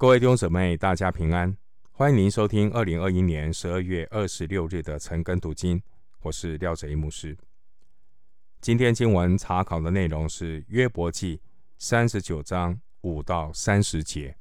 各位弟兄姊妹，大家平安！欢迎您收听二零二一年十二月二十六日的晨更读经，我是廖哲一牧师。今天经文查考的内容是约伯记三十九章五到三十节。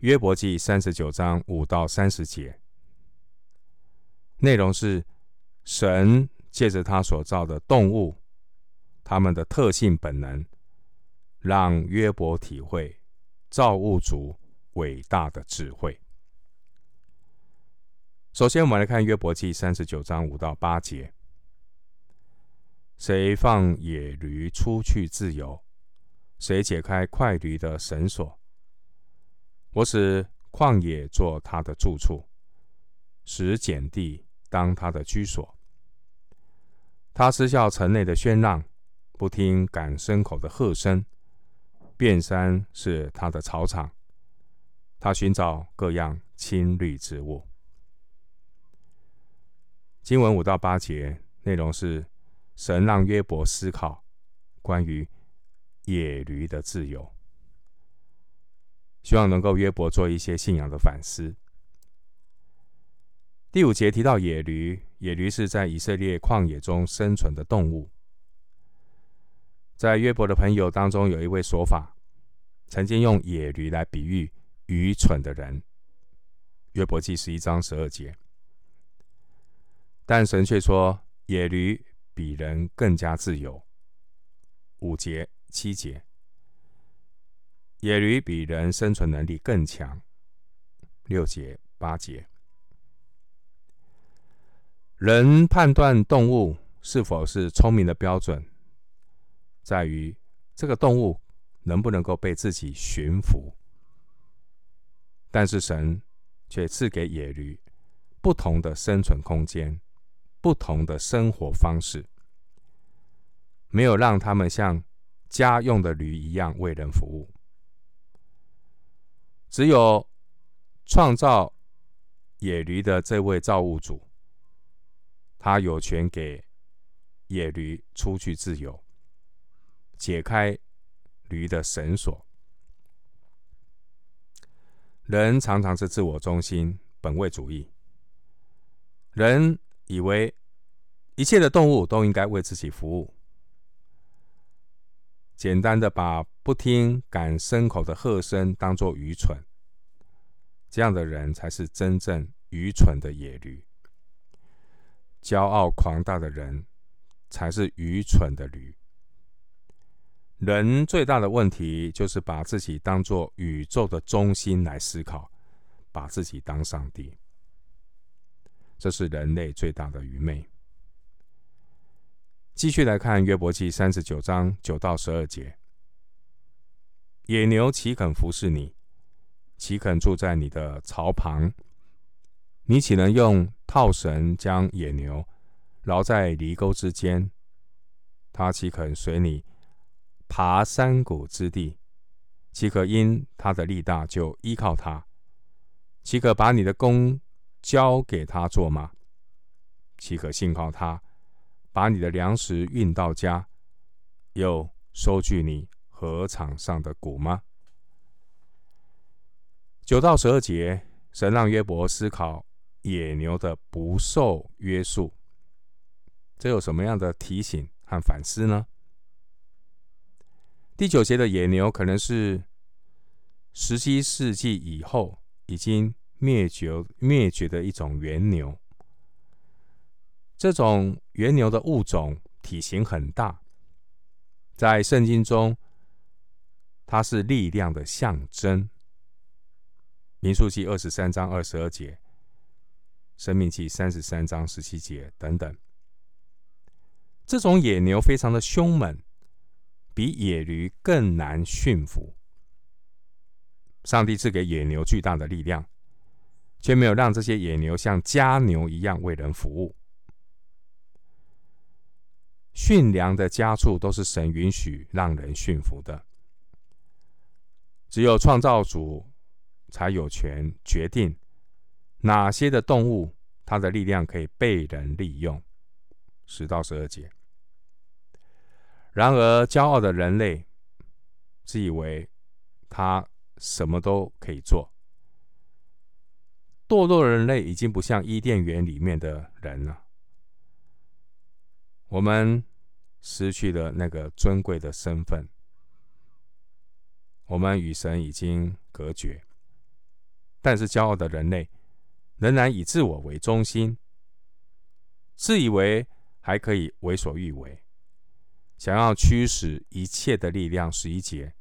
约伯记三十九章五到三十节，内容是神借着他所造的动物，他们的特性本能，让约伯体会。造物主伟大的智慧。首先，我们来看约伯记三十九章五到八节：谁放野驴出去自由？谁解开快驴的绳索？我使旷野做他的住处，使碱地当他的居所。他嗤笑城内的喧嚷，不听赶牲口的喝声。遍山是他的草场，他寻找各样青绿植物。经文五到八节内容是神让约伯思考关于野驴的自由，希望能够约伯做一些信仰的反思。第五节提到野驴，野驴是在以色列旷野中生存的动物。在约伯的朋友当中，有一位说法，曾经用野驴来比喻愚蠢的人。约伯记十一章十二节，但神却说野驴比人更加自由。五节七节，野驴比人生存能力更强。六节八节，人判断动物是否是聪明的标准。在于这个动物能不能够被自己驯服，但是神却赐给野驴不同的生存空间、不同的生活方式，没有让他们像家用的驴一样为人服务。只有创造野驴的这位造物主，他有权给野驴出去自由。解开驴的绳索。人常常是自我中心、本位主义。人以为一切的动物都应该为自己服务。简单的把不听赶牲口的喝声当作愚蠢，这样的人才是真正愚蠢的野驴。骄傲狂大的人才是愚蠢的驴。人最大的问题就是把自己当作宇宙的中心来思考，把自己当上帝，这是人类最大的愚昧。继续来看约伯记三十九章九到十二节：野牛岂肯服侍你？岂肯住在你的槽旁？你岂能用套绳将野牛牢在犁沟之间？它岂肯随你？爬山谷之地，岂可因他的力大就依靠他？岂可把你的工交给他做吗？岂可信靠他，把你的粮食运到家，又收据你禾场上的谷吗？九到十二节，神让约伯思考野牛的不受约束，这有什么样的提醒和反思呢？第九节的野牛可能是十七世纪以后已经灭绝灭绝的一种原牛。这种原牛的物种体型很大，在圣经中，它是力量的象征。民数记二十三章二十二节，申命记三十三章十七节等等。这种野牛非常的凶猛。比野驴更难驯服。上帝赐给野牛巨大的力量，却没有让这些野牛像家牛一样为人服务。驯良的家畜都是神允许让人驯服的，只有创造主才有权决定哪些的动物，它的力量可以被人利用。十到十二节。然而，骄傲的人类自以为他什么都可以做。堕落的人类已经不像伊甸园里面的人了。我们失去了那个尊贵的身份，我们与神已经隔绝。但是骄傲的人类仍然以自我为中心，自以为还可以为所欲为，想要驱使一切的力量。十一节，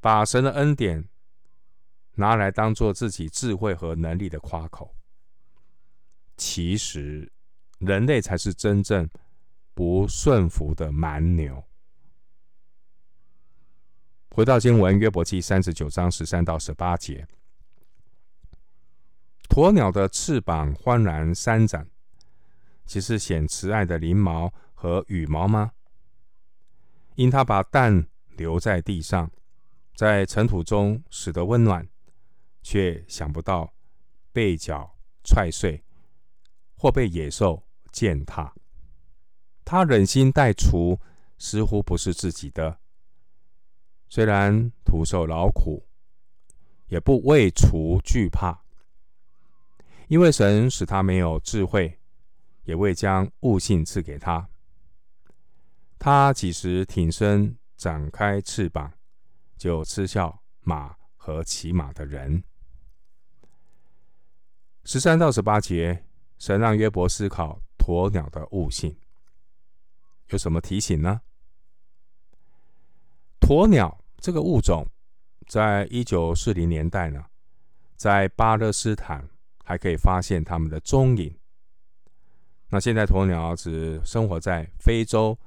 把神的恩典拿来当做自己智慧和能力的夸口。其实，人类才是真正。不顺服的蛮牛。回到经文，约伯记三十九章十三到十八节：鸵鸟的翅膀欢然扇展，岂是显慈爱的翎毛和羽毛吗？因他把蛋留在地上，在尘土中使得温暖，却想不到被脚踹碎，或被野兽践踏。他忍心待雏，似乎不是自己的。虽然徒受劳苦，也不为雏惧怕，因为神使他没有智慧，也未将悟性赐给他。他几时挺身展开翅膀，就嗤笑马和骑马的人。十三到十八节，神让约伯思考鸵鸟的悟性。有什么提醒呢？鸵鸟这个物种，在一九四零年代呢，在巴勒斯坦还可以发现它们的踪影。那现在鸵鸟只生活在非洲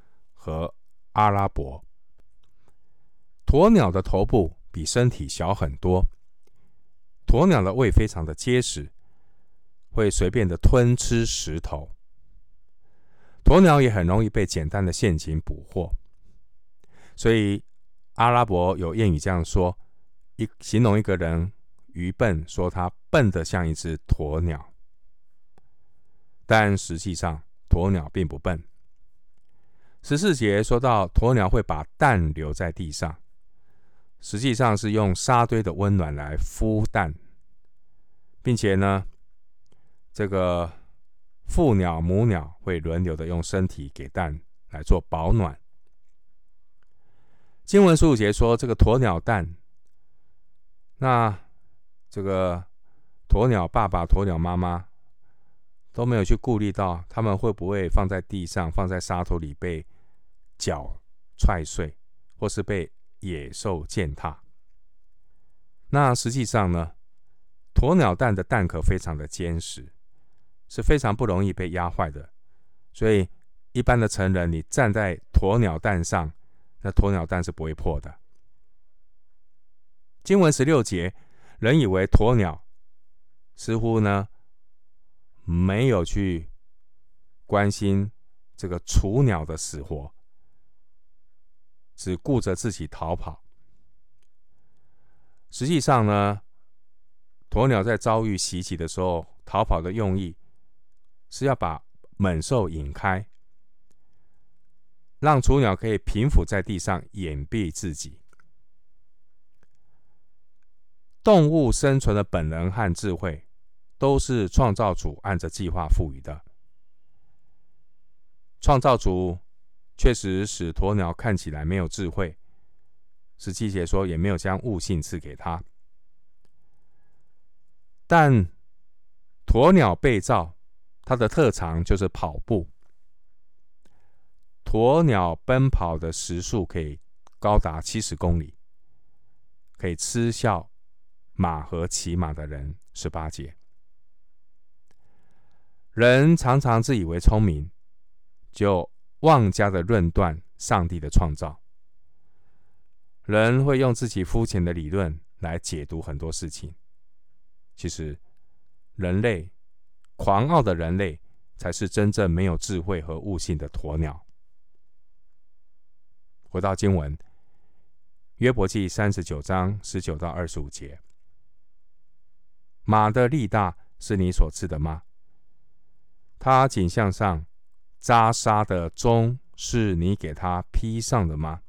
和阿拉伯。鸵鸟的头部比身体小很多，鸵鸟的胃非常的结实，会随便的吞吃石头。鸵鸟也很容易被简单的陷阱捕获，所以阿拉伯有谚语这样说：一形容一个人愚笨，说他笨得像一只鸵鸟。但实际上，鸵鸟并不笨。十四节说到鸵鸟会把蛋留在地上，实际上是用沙堆的温暖来孵蛋，并且呢，这个。父鸟、母鸟会轮流的用身体给蛋来做保暖。经文十五节说，这个鸵鸟蛋，那这个鸵鸟爸爸、鸵鸟妈妈都没有去顾虑到，他们会不会放在地上、放在沙土里被脚踹碎，或是被野兽践踏。那实际上呢，鸵鸟蛋的蛋壳非常的坚实。是非常不容易被压坏的，所以一般的成人，你站在鸵鸟蛋上，那鸵鸟蛋是不会破的。经文十六节，人以为鸵鸟似乎呢没有去关心这个雏鸟的死活，只顾着自己逃跑。实际上呢，鸵鸟在遭遇袭击的时候，逃跑的用意。是要把猛兽引开，让雏鸟可以平伏在地上掩蔽自己。动物生存的本能和智慧，都是创造主按着计划赋予的。创造主确实使鸵鸟看起来没有智慧，十七节说也没有将悟性赐给他，但鸵鸟被造。它的特长就是跑步。鸵鸟奔跑的时速可以高达七十公里，可以嗤笑马和骑马的人。十八节，人常常自以为聪明，就妄加的论断上帝的创造。人会用自己肤浅的理论来解读很多事情。其实，人类。狂傲的人类才是真正没有智慧和悟性的鸵鸟。回到经文，约伯记三十九章十九到二十五节：马的力大是你所赐的吗？它颈项上扎杀的钟是你给他披上的吗？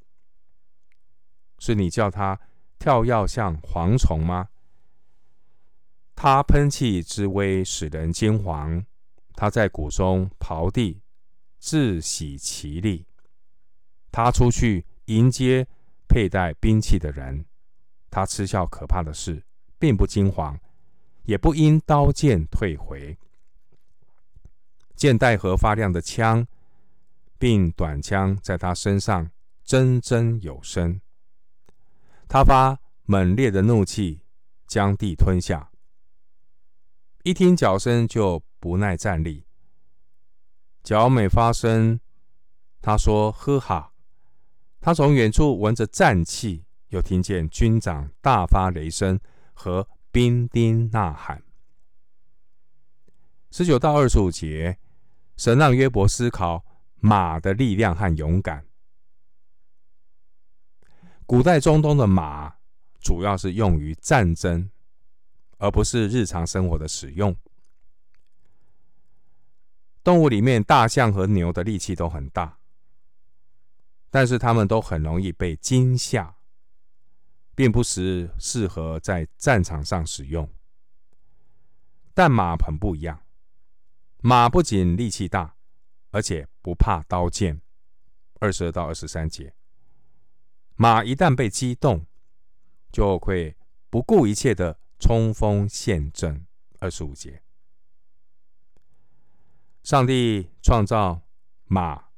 是你叫他跳跃像蝗虫吗？他喷气之威使人惊惶，他在谷中刨地，自喜其力。他出去迎接佩戴兵器的人，他嗤笑可怕的事，并不惊惶，也不因刀剑退回。箭袋和发亮的枪，并短枪在他身上铮铮有声。他发猛烈的怒气，将地吞下。一听脚声就不耐站立。脚每发声，他说：“呵哈！”他从远处闻着战气，又听见军长大发雷声和兵丁呐喊。十九到二十五节，神让约伯思考马的力量和勇敢。古代中东的马主要是用于战争，而不是日常生活的使用。动物里面，大象和牛的力气都很大，但是它们都很容易被惊吓，并不是适合在战场上使用。但马很不一样，马不仅力气大，而且不怕刀剑。二十二到二十三节。马一旦被激动，就会不顾一切的冲锋陷阵。二十五节，上帝创造马，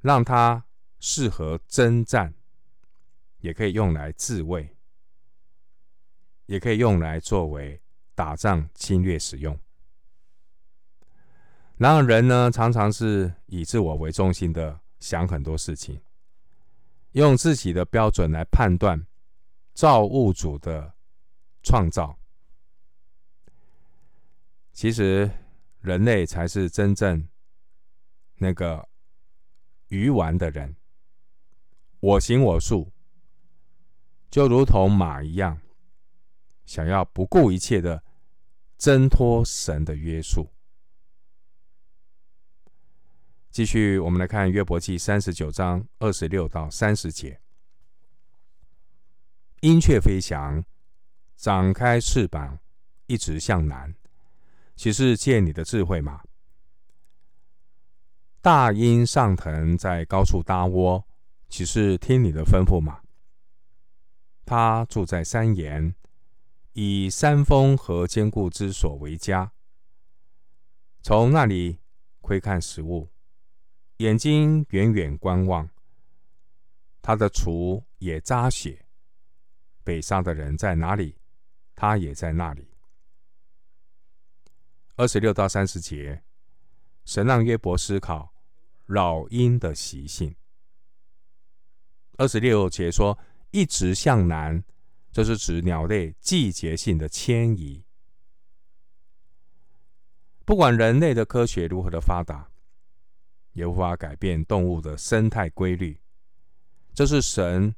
让它适合征战，也可以用来自卫，也可以用来作为打仗侵略使用。然而，人呢，常常是以自我为中心的想很多事情。用自己的标准来判断造物主的创造，其实人类才是真正那个愚顽的人。我行我素，就如同马一样，想要不顾一切的挣脱神的约束。继续，我们来看约伯记三十九章二十六到三十节。鹰雀飞翔，展开翅膀，一直向南，岂是借你的智慧吗？大鹰上腾，在高处搭窝，岂是听你的吩咐吗？他住在山岩，以山峰和坚固之所为家，从那里窥看食物。眼睛远远观望，他的雏也扎血。北上的人在哪里，他也在那里。二十六到三十节，神让约伯思考老鹰的习性。二十六节说，一直向南，这是指鸟类季节性的迁移。不管人类的科学如何的发达。也无法改变动物的生态规律，这是神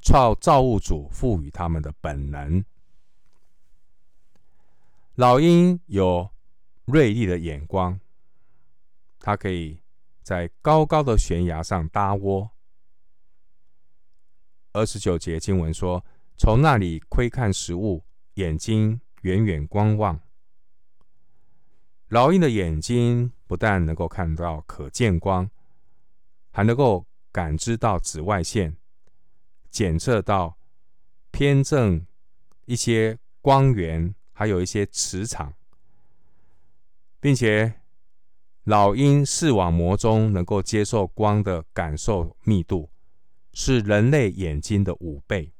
创造物主赋予他们的本能。老鹰有锐利的眼光，它可以在高高的悬崖上搭窝。二十九节经文说：“从那里窥看食物，眼睛远远观望。”老鹰的眼睛不但能够看到可见光，还能够感知到紫外线，检测到偏正一些光源，还有一些磁场，并且老鹰视网膜中能够接受光的感受密度是人类眼睛的五倍。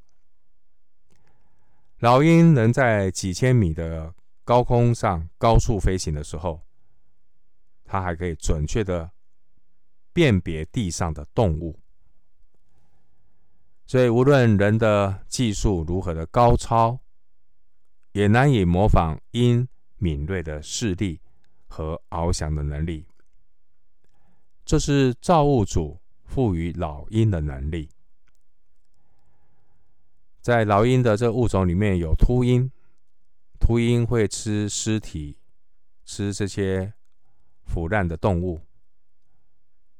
老鹰能在几千米的高空上高速飞行的时候，它还可以准确的辨别地上的动物。所以，无论人的技术如何的高超，也难以模仿鹰敏锐的视力和翱翔的能力。这是造物主赋予老鹰的能力。在老鹰的这物种里面有秃鹰。秃鹰会吃尸体，吃这些腐烂的动物。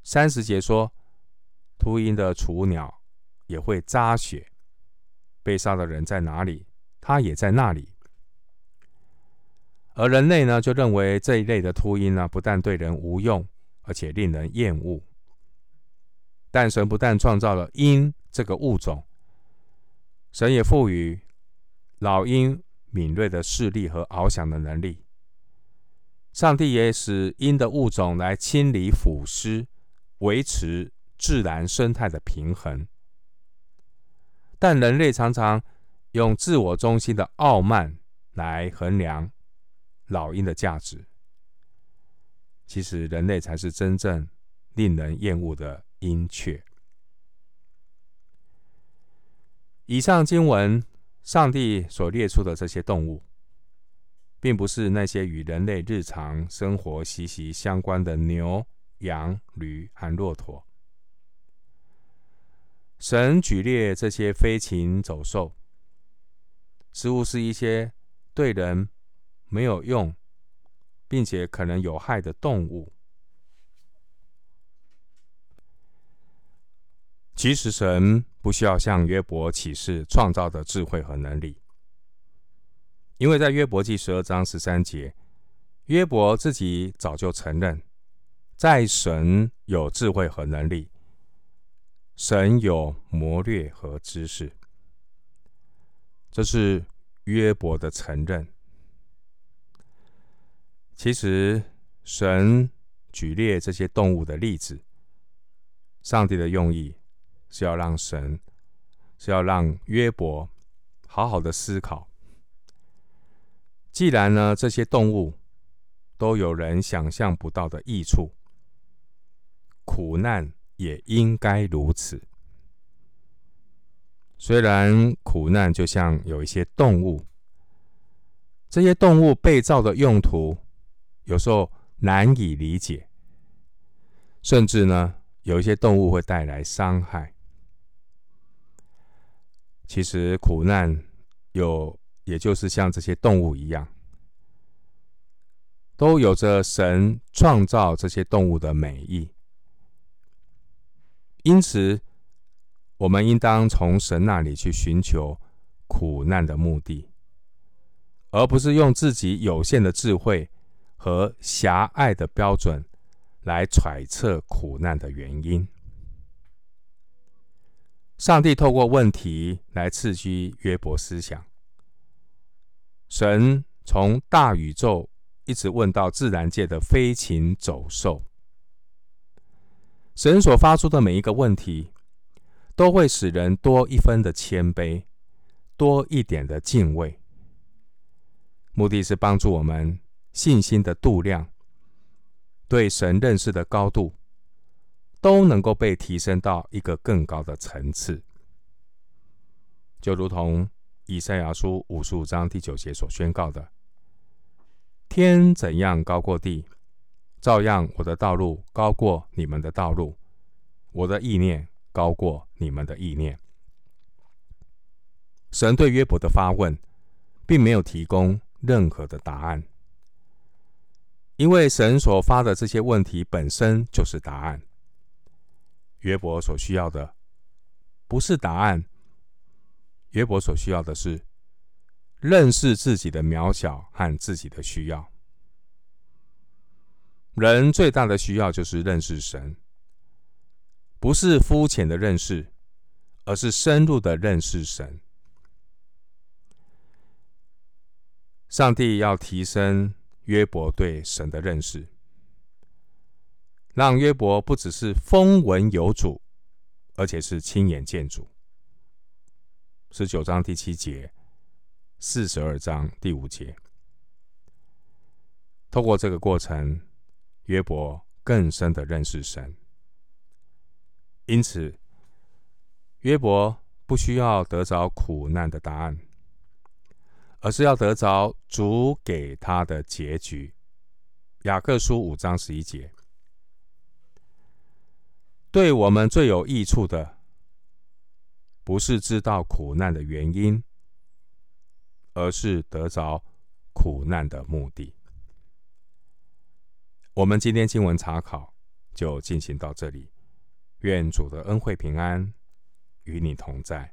三十节说，秃鹰的雏鸟也会扎血，被杀的人在哪里，他也在那里。而人类呢，就认为这一类的秃鹰呢，不但对人无用，而且令人厌恶。但神不但创造了鹰这个物种，神也赋予老鹰敏锐的视力和翱翔的能力。上帝也使鹰的物种来清理腐尸，维持自然生态的平衡。但人类常常用自我中心的傲慢来衡量老鹰的价值。其实，人类才是真正令人厌恶的鹰雀。以上经文，上帝所列出的这些动物，并不是那些与人类日常生活息息相关的牛、羊、驴和骆驼。神举列这些飞禽走兽，似乎是一些对人没有用，并且可能有害的动物。其实，神不需要向约伯启示创造的智慧和能力，因为在约伯记十二章十三节，约伯自己早就承认，在神有智慧和能力，神有谋略和知识。这是约伯的承认。其实，神举列这些动物的例子，上帝的用意是要让神，是要让约伯好好的思考。既然呢，这些动物都有人想象不到的益处，苦难也应该如此。虽然苦难就像有一些动物，这些动物被造的用途，有时候难以理解，甚至呢，有一些动物会带来伤害。其实苦难有，也就是像这些动物一样，都有着神创造这些动物的美意。因此，我们应当从神那里去寻求苦难的目的，而不是用自己有限的智慧。和狭隘的标准来揣测苦难的原因。上帝透过问题来刺激约伯思想。神从大宇宙一直问到自然界的飞禽走兽，神所发出的每一个问题，都会使人多一分的谦卑，多一点的敬畏，目的是帮助我们。信心的度量，对神认识的高度，都能够被提升到一个更高的层次。就如同以赛亚书五十五章第九节所宣告的：“天怎样高过地，照样我的道路高过你们的道路，我的意念高过你们的意念。”神对约伯的发问，并没有提供任何的答案。因为神所发的这些问题本身就是答案。约伯所需要的不是答案，约伯所需要的是认识自己的渺小和自己的需要。人最大的需要就是认识神，不是肤浅的认识，而是深入的认识神。上帝要提升。约伯对神的认识，让约伯不只是风闻有主，而且是亲眼见主。十九章第七节，四十二章第五节。透过这个过程，约伯更深的认识神。因此，约伯不需要得着苦难的答案。而是要得着主给他的结局。雅各书五章十一节，对我们最有益处的，不是知道苦难的原因，而是得着苦难的目的。我们今天经文查考就进行到这里，愿主的恩惠平安与你同在。